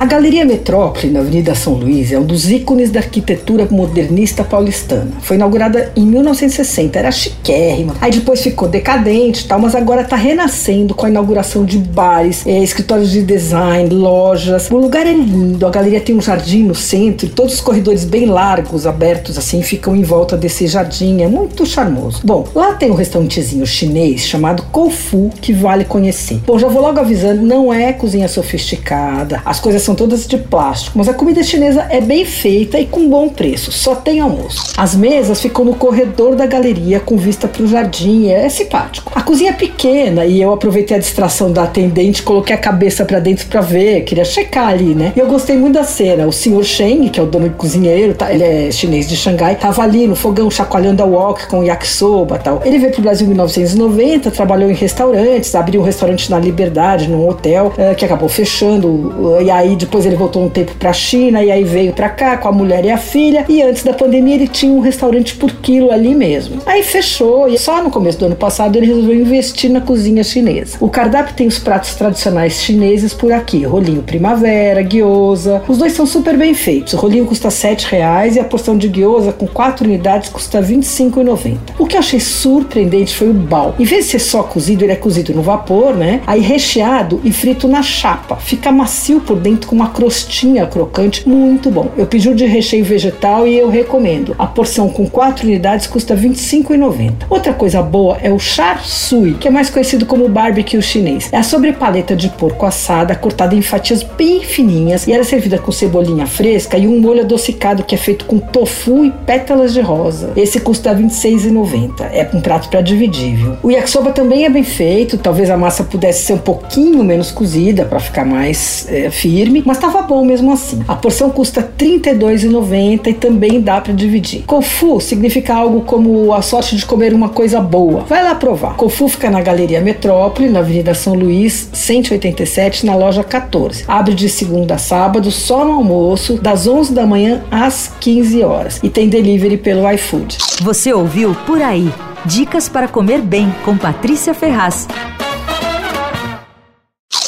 A Galeria Metrópole, na Avenida São Luís, é um dos ícones da arquitetura modernista paulistana. Foi inaugurada em 1960, era chiquérrima. Aí depois ficou decadente tal, mas agora está renascendo com a inauguração de bares, é, escritórios de design, lojas. O lugar é lindo, a galeria tem um jardim no centro todos os corredores bem largos, abertos assim, ficam em volta desse jardim. É muito charmoso. Bom, lá tem um restaurantezinho chinês chamado Kofu, que vale conhecer. Bom, já vou logo avisando, não é cozinha sofisticada, as coisas são todas de plástico, mas a comida chinesa é bem feita e com bom preço, só tem almoço. As mesas ficam no corredor da galeria com vista para o jardim, é simpático. A cozinha é pequena e eu aproveitei a distração da atendente, coloquei a cabeça para dentro para ver, queria checar ali, né? E eu gostei muito da cena. O senhor Sheng, que é o dono de cozinheiro, tá, ele é chinês de Xangai, tava ali no fogão chacoalhando a wok com yakisoba tal. Ele veio pro Brasil em 1990, trabalhou em restaurantes, abriu um restaurante na Liberdade, num hotel, uh, que acabou fechando, uh, e aí depois ele voltou um tempo para a China e aí veio para cá com a mulher e a filha. E antes da pandemia ele tinha um restaurante por quilo ali mesmo. Aí fechou e só no começo do ano passado ele resolveu investir na cozinha chinesa. O cardápio tem os pratos tradicionais chineses por aqui: rolinho primavera, gyoza. Os dois são super bem feitos. O rolinho custa R$ reais e a porção de gyoza com quatro unidades custa R$ 25,90. O que eu achei surpreendente foi o bal. Em vez de ser só cozido, ele é cozido no vapor, né? Aí recheado e frito na chapa. Fica macio por dentro com uma crostinha crocante muito bom. Eu pedi o de recheio vegetal e eu recomendo. A porção com 4 unidades custa R$ 25,90. Outra coisa boa é o char sui, que é mais conhecido como barbecue chinês. É a sobrepaleta de porco assada cortada em fatias bem fininhas e era servida com cebolinha fresca e um molho adocicado que é feito com tofu e pétalas de rosa. Esse custa R$ 26,90. É um prato para dividir, viu? O yakisoba também é bem feito, talvez a massa pudesse ser um pouquinho menos cozida para ficar mais é, firme mas estava bom mesmo assim. A porção custa R$ 32,90 e também dá para dividir. Kofu significa algo como a sorte de comer uma coisa boa. Vai lá provar. Kofu fica na Galeria Metrópole, na Avenida São Luís, 187, na loja 14. Abre de segunda a sábado, só no almoço, das 11 da manhã às 15 horas. E tem delivery pelo iFood. Você ouviu Por Aí. Dicas para comer bem com Patrícia Ferraz.